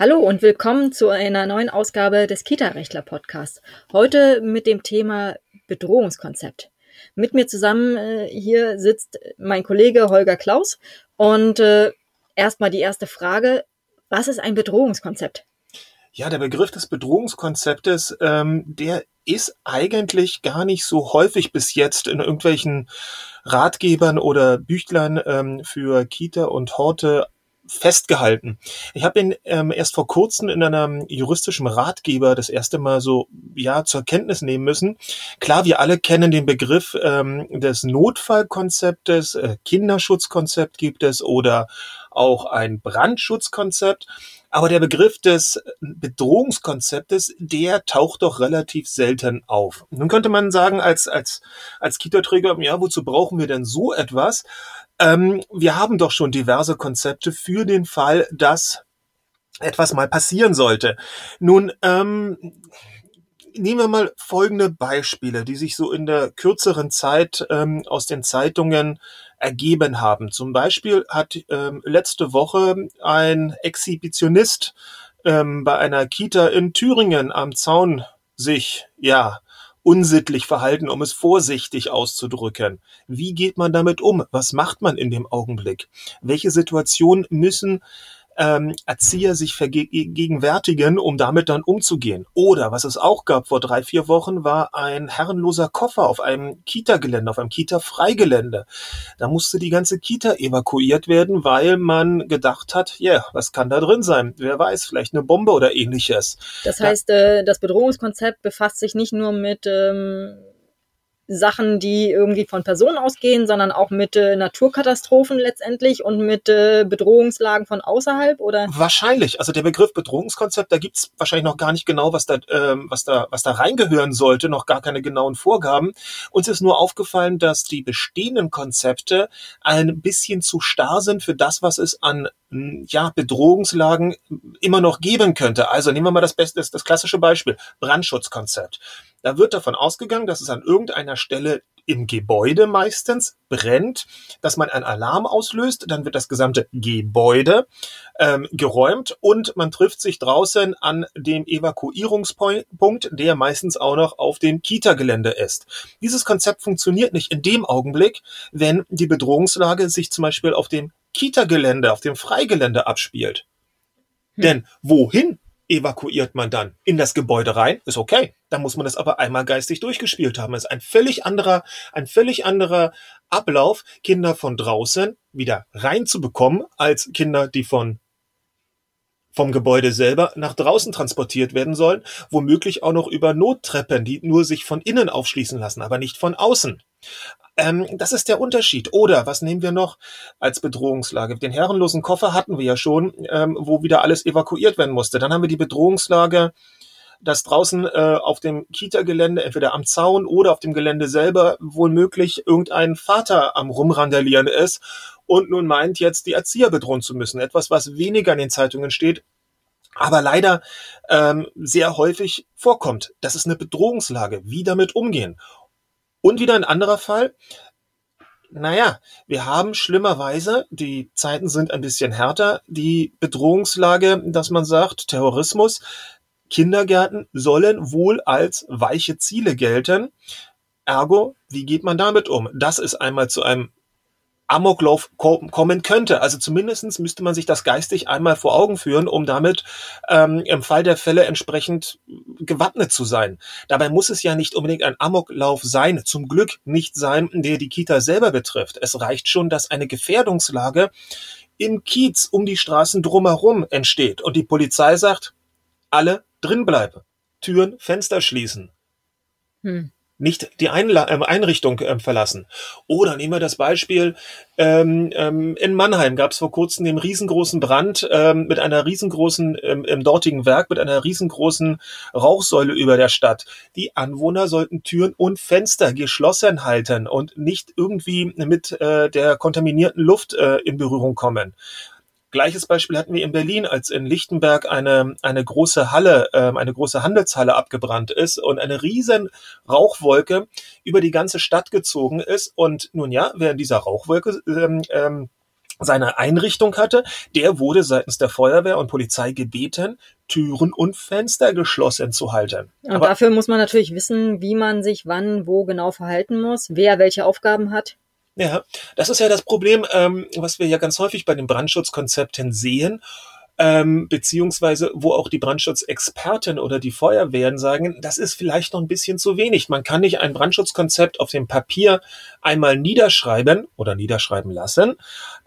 Hallo und willkommen zu einer neuen Ausgabe des Kita-Rechtler Podcasts. Heute mit dem Thema Bedrohungskonzept. Mit mir zusammen äh, hier sitzt mein Kollege Holger Klaus und äh, erstmal die erste Frage. Was ist ein Bedrohungskonzept? Ja, der Begriff des Bedrohungskonzeptes, ähm, der ist eigentlich gar nicht so häufig bis jetzt in irgendwelchen Ratgebern oder Büchlern ähm, für Kita und Horte festgehalten. Ich habe ihn ähm, erst vor kurzem in einem juristischen Ratgeber das erste Mal so ja zur Kenntnis nehmen müssen. Klar, wir alle kennen den Begriff ähm, des Notfallkonzeptes, äh, Kinderschutzkonzept gibt es oder auch ein Brandschutzkonzept. Aber der Begriff des Bedrohungskonzeptes, der taucht doch relativ selten auf. Nun könnte man sagen, als, als, als Kita-Träger, ja, wozu brauchen wir denn so etwas? Ähm, wir haben doch schon diverse Konzepte für den Fall, dass etwas mal passieren sollte. Nun, ähm, nehmen wir mal folgende Beispiele, die sich so in der kürzeren Zeit ähm, aus den Zeitungen ergeben haben. Zum Beispiel hat ähm, letzte Woche ein Exhibitionist ähm, bei einer Kita in Thüringen am Zaun sich, ja, unsittlich verhalten, um es vorsichtig auszudrücken. Wie geht man damit um? Was macht man in dem Augenblick? Welche Situationen müssen ähm, Erzieher sich vergegenwärtigen, um damit dann umzugehen. Oder was es auch gab vor drei, vier Wochen, war ein herrenloser Koffer auf einem Kita-Gelände, auf einem Kita-Freigelände. Da musste die ganze Kita evakuiert werden, weil man gedacht hat, ja, yeah, was kann da drin sein? Wer weiß, vielleicht eine Bombe oder ähnliches. Das heißt, äh, das Bedrohungskonzept befasst sich nicht nur mit ähm Sachen, die irgendwie von Personen ausgehen, sondern auch mit äh, Naturkatastrophen letztendlich und mit äh, Bedrohungslagen von außerhalb, oder? Wahrscheinlich. Also der Begriff Bedrohungskonzept, da gibt's wahrscheinlich noch gar nicht genau, was da, ähm, was da, was da reingehören sollte, noch gar keine genauen Vorgaben. Uns ist nur aufgefallen, dass die bestehenden Konzepte ein bisschen zu starr sind für das, was es an ja, Bedrohungslagen immer noch geben könnte. Also nehmen wir mal das beste, das klassische Beispiel, Brandschutzkonzept. Da wird davon ausgegangen, dass es an irgendeiner Stelle im Gebäude meistens brennt, dass man einen Alarm auslöst, dann wird das gesamte Gebäude ähm, geräumt und man trifft sich draußen an dem Evakuierungspunkt, der meistens auch noch auf dem Kita-Gelände ist. Dieses Konzept funktioniert nicht in dem Augenblick, wenn die Bedrohungslage sich zum Beispiel auf dem Kita-Gelände, auf dem Freigelände abspielt. Hm. Denn wohin evakuiert man dann in das Gebäude rein, ist okay. Da muss man das aber einmal geistig durchgespielt haben. Das ist ein völlig anderer, ein völlig anderer Ablauf, Kinder von draußen wieder reinzubekommen, als Kinder, die von vom Gebäude selber nach draußen transportiert werden sollen, womöglich auch noch über Nottreppen, die nur sich von innen aufschließen lassen, aber nicht von außen. Ähm, das ist der Unterschied. Oder was nehmen wir noch als Bedrohungslage? Den herrenlosen Koffer hatten wir ja schon, ähm, wo wieder alles evakuiert werden musste. Dann haben wir die Bedrohungslage, dass draußen äh, auf dem Kita-Gelände, entweder am Zaun oder auf dem Gelände selber, wohl möglich irgendein Vater am Rumrandalieren ist und nun meint, jetzt die Erzieher bedrohen zu müssen. Etwas, was weniger in den Zeitungen steht, aber leider ähm, sehr häufig vorkommt. Das ist eine Bedrohungslage. Wie damit umgehen? Und wieder ein anderer Fall. Naja, wir haben schlimmerweise, die Zeiten sind ein bisschen härter, die Bedrohungslage, dass man sagt, Terrorismus, Kindergärten sollen wohl als weiche Ziele gelten. Ergo, wie geht man damit um? Das ist einmal zu einem Amoklauf kommen könnte. Also zumindestens müsste man sich das geistig einmal vor Augen führen, um damit ähm, im Fall der Fälle entsprechend gewappnet zu sein. Dabei muss es ja nicht unbedingt ein Amoklauf sein, zum Glück nicht sein, der die Kita selber betrifft. Es reicht schon, dass eine Gefährdungslage im Kiez um die Straßen drumherum entsteht und die Polizei sagt, alle drin bleiben, Türen, Fenster schließen. Hm nicht die Einla äh, Einrichtung äh, verlassen. Oder nehmen wir das Beispiel, ähm, ähm, in Mannheim gab es vor kurzem den riesengroßen Brand ähm, mit einer riesengroßen, ähm, im dortigen Werk, mit einer riesengroßen Rauchsäule über der Stadt. Die Anwohner sollten Türen und Fenster geschlossen halten und nicht irgendwie mit äh, der kontaminierten Luft äh, in Berührung kommen. Gleiches Beispiel hatten wir in Berlin, als in Lichtenberg eine, eine große Halle, ähm, eine große Handelshalle abgebrannt ist und eine riesen Rauchwolke über die ganze Stadt gezogen ist. Und nun ja, wer in dieser Rauchwolke ähm, ähm, seine Einrichtung hatte, der wurde seitens der Feuerwehr und Polizei gebeten, Türen und Fenster geschlossen zu halten. Und Aber dafür muss man natürlich wissen, wie man sich wann, wo genau verhalten muss, wer welche Aufgaben hat. Ja, das ist ja das Problem, ähm, was wir ja ganz häufig bei den Brandschutzkonzepten sehen ähm, beziehungsweise wo auch die Brandschutzexperten oder die Feuerwehren sagen, das ist vielleicht noch ein bisschen zu wenig. Man kann nicht ein Brandschutzkonzept auf dem Papier einmal niederschreiben oder niederschreiben lassen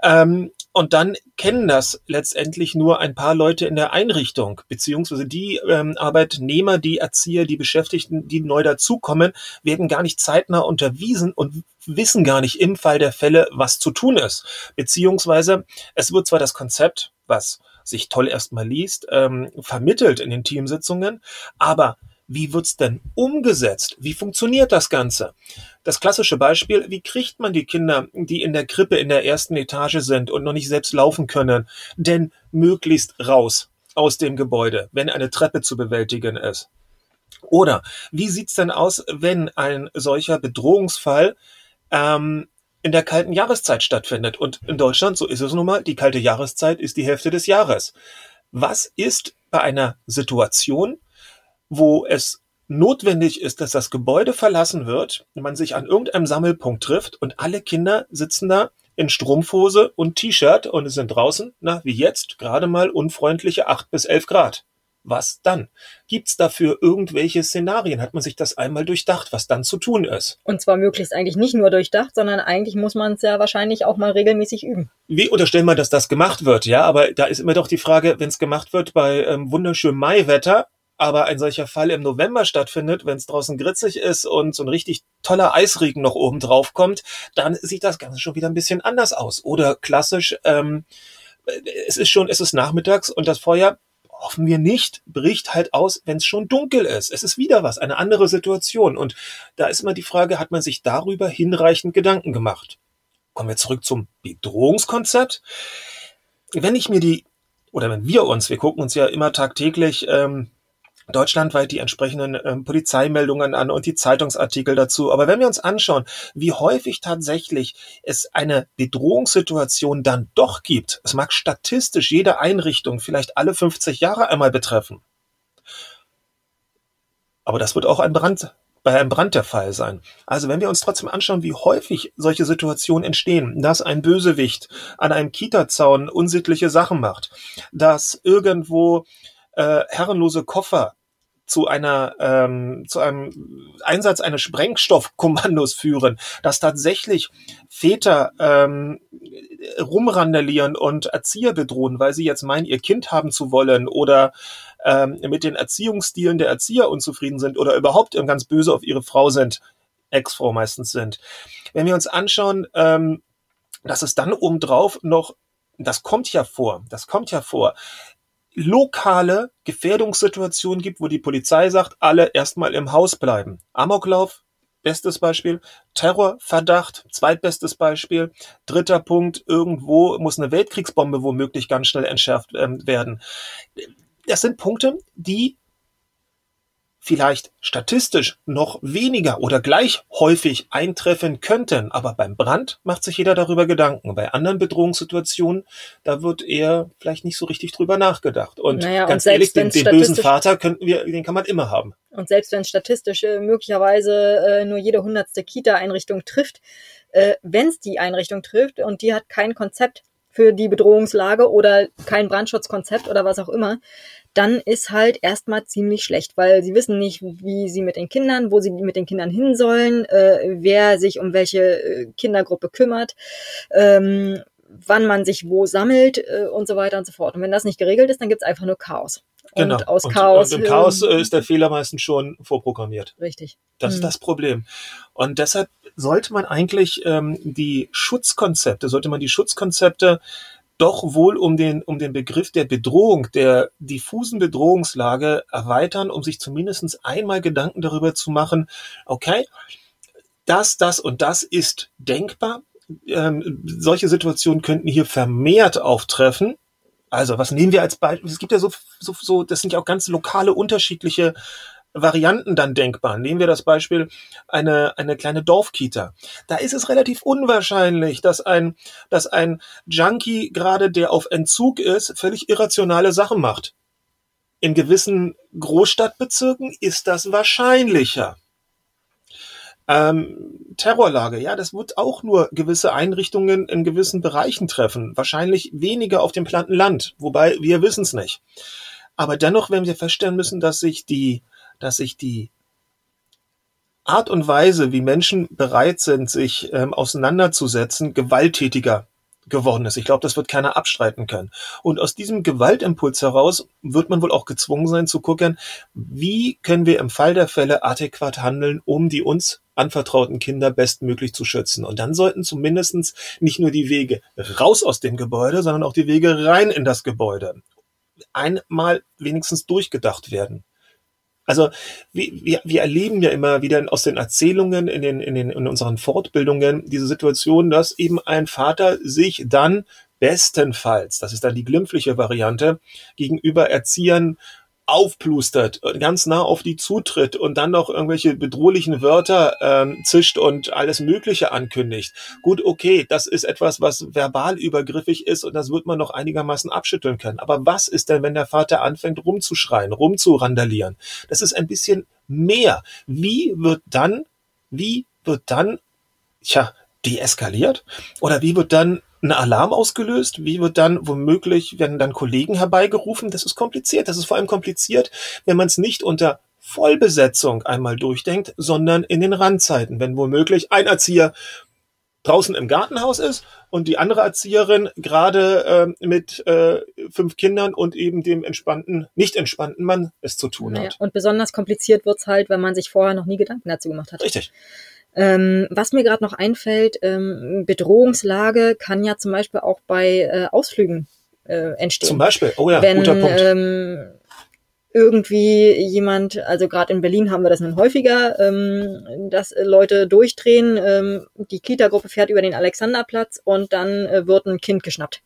ähm, und dann kennen das letztendlich nur ein paar Leute in der Einrichtung, beziehungsweise die ähm, Arbeitnehmer, die Erzieher, die Beschäftigten, die neu dazukommen, werden gar nicht zeitnah unterwiesen und wissen gar nicht im Fall der Fälle, was zu tun ist. Beziehungsweise es wird zwar das Konzept, was sich toll erstmal liest, ähm, vermittelt in den Teamsitzungen. Aber wie wird's denn umgesetzt? Wie funktioniert das Ganze? Das klassische Beispiel, wie kriegt man die Kinder, die in der Krippe in der ersten Etage sind und noch nicht selbst laufen können, denn möglichst raus aus dem Gebäude, wenn eine Treppe zu bewältigen ist? Oder wie sieht's denn aus, wenn ein solcher Bedrohungsfall ähm, in der kalten Jahreszeit stattfindet. Und in Deutschland, so ist es nun mal, die kalte Jahreszeit ist die Hälfte des Jahres. Was ist bei einer Situation, wo es notwendig ist, dass das Gebäude verlassen wird, man sich an irgendeinem Sammelpunkt trifft und alle Kinder sitzen da in Strumpfhose und T-Shirt und es sind draußen, na, wie jetzt, gerade mal unfreundliche acht bis elf Grad was dann? Gibt's dafür irgendwelche Szenarien? Hat man sich das einmal durchdacht, was dann zu tun ist? Und zwar möglichst eigentlich nicht nur durchdacht, sondern eigentlich muss man es ja wahrscheinlich auch mal regelmäßig üben. Wie unterstellen wir, dass das gemacht wird? Ja, aber da ist immer doch die Frage, wenn es gemacht wird bei ähm, wunderschönem Maiwetter, aber ein solcher Fall im November stattfindet, wenn es draußen gritzig ist und so ein richtig toller Eisregen noch oben drauf kommt, dann sieht das Ganze schon wieder ein bisschen anders aus. Oder klassisch, ähm, es ist schon, es ist nachmittags und das Feuer hoffen wir nicht, bricht halt aus, wenn es schon dunkel ist. Es ist wieder was, eine andere Situation. Und da ist immer die Frage, hat man sich darüber hinreichend Gedanken gemacht? Kommen wir zurück zum Bedrohungskonzept. Wenn ich mir die, oder wenn wir uns, wir gucken uns ja immer tagtäglich ähm, deutschlandweit die entsprechenden ähm, Polizeimeldungen an und die Zeitungsartikel dazu. Aber wenn wir uns anschauen, wie häufig tatsächlich es eine Bedrohungssituation dann doch gibt, es mag statistisch jede Einrichtung vielleicht alle 50 Jahre einmal betreffen. Aber das wird auch ein Brand, bei einem Brand der Fall sein. Also wenn wir uns trotzdem anschauen, wie häufig solche Situationen entstehen, dass ein Bösewicht an einem Kita-Zaun unsittliche Sachen macht, dass irgendwo äh, herrenlose Koffer zu einer ähm, zu einem Einsatz eines Sprengstoffkommandos führen, dass tatsächlich Väter ähm, rumrandalieren und Erzieher bedrohen, weil sie jetzt meinen, ihr Kind haben zu wollen oder ähm, mit den Erziehungsstilen der Erzieher unzufrieden sind oder überhaupt ganz böse auf ihre Frau sind, Ex-Frau meistens sind. Wenn wir uns anschauen, ähm, dass es dann obendrauf noch das kommt ja vor, das kommt ja vor, lokale Gefährdungssituationen gibt, wo die Polizei sagt, alle erstmal im Haus bleiben. Amoklauf, bestes Beispiel. Terrorverdacht, zweitbestes Beispiel. Dritter Punkt, irgendwo muss eine Weltkriegsbombe womöglich ganz schnell entschärft ähm, werden. Das sind Punkte, die vielleicht statistisch noch weniger oder gleich häufig eintreffen könnten. Aber beim Brand macht sich jeder darüber Gedanken. Bei anderen Bedrohungssituationen, da wird eher vielleicht nicht so richtig drüber nachgedacht. Und naja, ganz und ehrlich, den, den bösen Vater könnten wir, den kann man immer haben. Und selbst wenn statistisch äh, möglicherweise äh, nur jede hundertste Kita-Einrichtung trifft, äh, wenn es die Einrichtung trifft und die hat kein Konzept für die Bedrohungslage oder kein Brandschutzkonzept oder was auch immer, dann ist halt erstmal ziemlich schlecht, weil sie wissen nicht, wie sie mit den Kindern, wo sie mit den Kindern hin sollen, äh, wer sich um welche äh, Kindergruppe kümmert, ähm, wann man sich wo sammelt äh, und so weiter und so fort. Und wenn das nicht geregelt ist, dann gibt's einfach nur Chaos. Genau. Und aus und, Chaos. Und im Chaos äh, ist der Fehler meistens schon vorprogrammiert. Richtig. Das hm. ist das Problem. Und deshalb sollte man eigentlich ähm, die Schutzkonzepte, sollte man die Schutzkonzepte doch wohl um den, um den Begriff der Bedrohung, der diffusen Bedrohungslage erweitern, um sich zumindest einmal Gedanken darüber zu machen, okay, das, das und das ist denkbar. Ähm, solche Situationen könnten hier vermehrt auftreffen. Also, was nehmen wir als Beispiel? Es gibt ja so, so, so, das sind ja auch ganz lokale unterschiedliche Varianten dann denkbar. Nehmen wir das Beispiel eine, eine kleine Dorfkita. Da ist es relativ unwahrscheinlich, dass ein, dass ein Junkie gerade, der auf Entzug ist, völlig irrationale Sachen macht. In gewissen Großstadtbezirken ist das wahrscheinlicher. Ähm, Terrorlage, ja, das wird auch nur gewisse Einrichtungen in gewissen Bereichen treffen. Wahrscheinlich weniger auf dem platten Land, wobei wir wissen es nicht. Aber dennoch werden wir feststellen müssen, dass sich die dass sich die Art und Weise, wie Menschen bereit sind, sich ähm, auseinanderzusetzen, gewalttätiger geworden ist. Ich glaube, das wird keiner abstreiten können. Und aus diesem Gewaltimpuls heraus wird man wohl auch gezwungen sein zu gucken, wie können wir im Fall der Fälle adäquat handeln, um die uns anvertrauten Kinder bestmöglich zu schützen. Und dann sollten zumindestens nicht nur die Wege raus aus dem Gebäude, sondern auch die Wege rein in das Gebäude einmal wenigstens durchgedacht werden. Also wir, wir, wir erleben ja immer wieder aus den Erzählungen in, den, in, den, in unseren Fortbildungen diese Situation, dass eben ein Vater sich dann bestenfalls, das ist dann die glimpfliche Variante, gegenüber Erziehern aufplustert, ganz nah auf die zutritt und dann noch irgendwelche bedrohlichen Wörter ähm, zischt und alles Mögliche ankündigt. Gut, okay, das ist etwas, was verbal übergriffig ist und das wird man noch einigermaßen abschütteln können. Aber was ist denn, wenn der Vater anfängt rumzuschreien, rumzurandalieren? Das ist ein bisschen mehr. Wie wird dann, wie wird dann, tja, deeskaliert? Oder wie wird dann ein Alarm ausgelöst? Wie wird dann womöglich, werden dann Kollegen herbeigerufen? Das ist kompliziert. Das ist vor allem kompliziert, wenn man es nicht unter Vollbesetzung einmal durchdenkt, sondern in den Randzeiten, wenn womöglich ein Erzieher draußen im Gartenhaus ist und die andere Erzieherin gerade äh, mit äh, fünf Kindern und eben dem entspannten, nicht entspannten Mann es zu tun hat. Und besonders kompliziert wird's halt, wenn man sich vorher noch nie Gedanken dazu gemacht hat. Richtig. Ähm, was mir gerade noch einfällt, ähm, Bedrohungslage kann ja zum Beispiel auch bei äh, Ausflügen äh, entstehen. Zum Beispiel, oh ja, Wenn, guter Punkt. Ähm, irgendwie jemand, also gerade in Berlin haben wir das nun häufiger, ähm, dass Leute durchdrehen, ähm, die Kita-Gruppe fährt über den Alexanderplatz und dann äh, wird ein Kind geschnappt.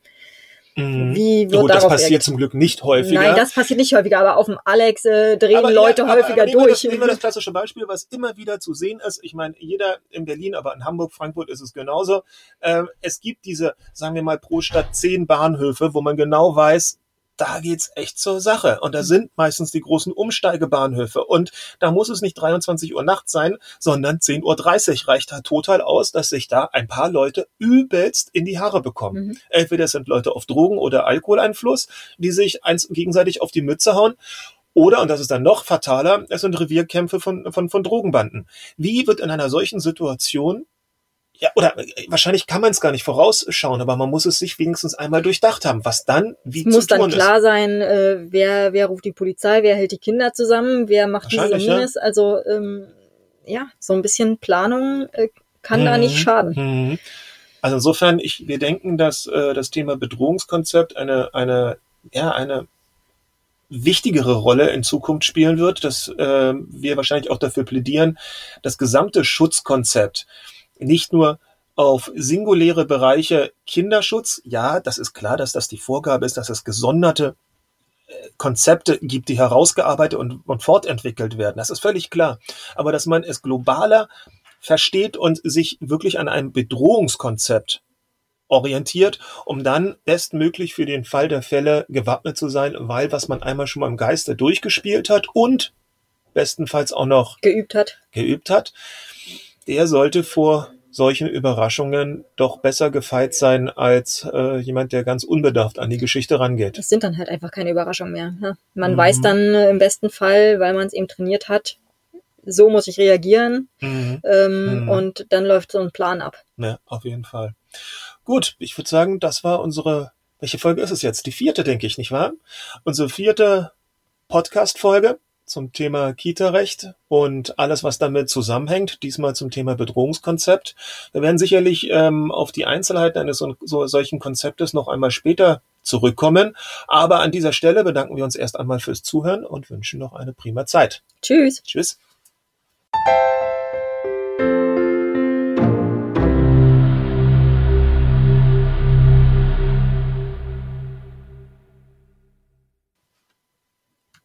Mhm. Wie wird Gut, das passiert reagiert? zum Glück nicht häufiger. Nein, das passiert nicht häufiger, aber auf dem Alex äh, drehen aber Leute ja, häufiger aber, durch. Wir das, nehmen wir das klassische Beispiel, was immer wieder zu sehen ist. Ich meine, jeder in Berlin, aber in Hamburg, Frankfurt ist es genauso. Äh, es gibt diese, sagen wir mal, pro Stadt zehn Bahnhöfe, wo man genau weiß, da geht's echt zur Sache. Und da sind meistens die großen Umsteigebahnhöfe. Und da muss es nicht 23 Uhr nachts sein, sondern 10.30 Uhr reicht da total aus, dass sich da ein paar Leute übelst in die Haare bekommen. Mhm. Entweder es sind Leute auf Drogen- oder Alkoholeinfluss, die sich eins gegenseitig auf die Mütze hauen. Oder, und das ist dann noch fataler, es sind Revierkämpfe von, von, von Drogenbanden. Wie wird in einer solchen Situation ja, oder äh, wahrscheinlich kann man es gar nicht vorausschauen, aber man muss es sich wenigstens einmal durchdacht haben, was dann wie es muss dann klar ist. sein, äh, wer wer ruft die Polizei, wer hält die Kinder zusammen, wer macht dieses und jenes. Ja. Also ähm, ja, so ein bisschen Planung äh, kann mhm. da nicht schaden. Mhm. Also insofern, ich, wir denken, dass äh, das Thema Bedrohungskonzept eine eine ja eine wichtigere Rolle in Zukunft spielen wird, dass äh, wir wahrscheinlich auch dafür plädieren, das gesamte Schutzkonzept nicht nur auf singuläre Bereiche Kinderschutz. Ja, das ist klar, dass das die Vorgabe ist, dass es gesonderte äh, Konzepte gibt, die herausgearbeitet und, und fortentwickelt werden. Das ist völlig klar. Aber dass man es globaler versteht und sich wirklich an einem Bedrohungskonzept orientiert, um dann bestmöglich für den Fall der Fälle gewappnet zu sein, weil was man einmal schon mal im Geiste durchgespielt hat und bestenfalls auch noch geübt hat, geübt hat der sollte vor solchen Überraschungen doch besser gefeit sein als äh, jemand, der ganz unbedarft an die Geschichte rangeht. Das sind dann halt einfach keine Überraschungen mehr. Ne? Man mhm. weiß dann äh, im besten Fall, weil man es eben trainiert hat, so muss ich reagieren mhm. Ähm, mhm. und dann läuft so ein Plan ab. Ja, auf jeden Fall. Gut, ich würde sagen, das war unsere, welche Folge ist es jetzt? Die vierte, denke ich, nicht wahr? Unsere vierte Podcast-Folge zum Thema Kita-Recht und alles, was damit zusammenhängt. Diesmal zum Thema Bedrohungskonzept. Wir werden sicherlich ähm, auf die Einzelheiten eines so, so, solchen Konzeptes noch einmal später zurückkommen. Aber an dieser Stelle bedanken wir uns erst einmal fürs Zuhören und wünschen noch eine prima Zeit. Tschüss. Tschüss.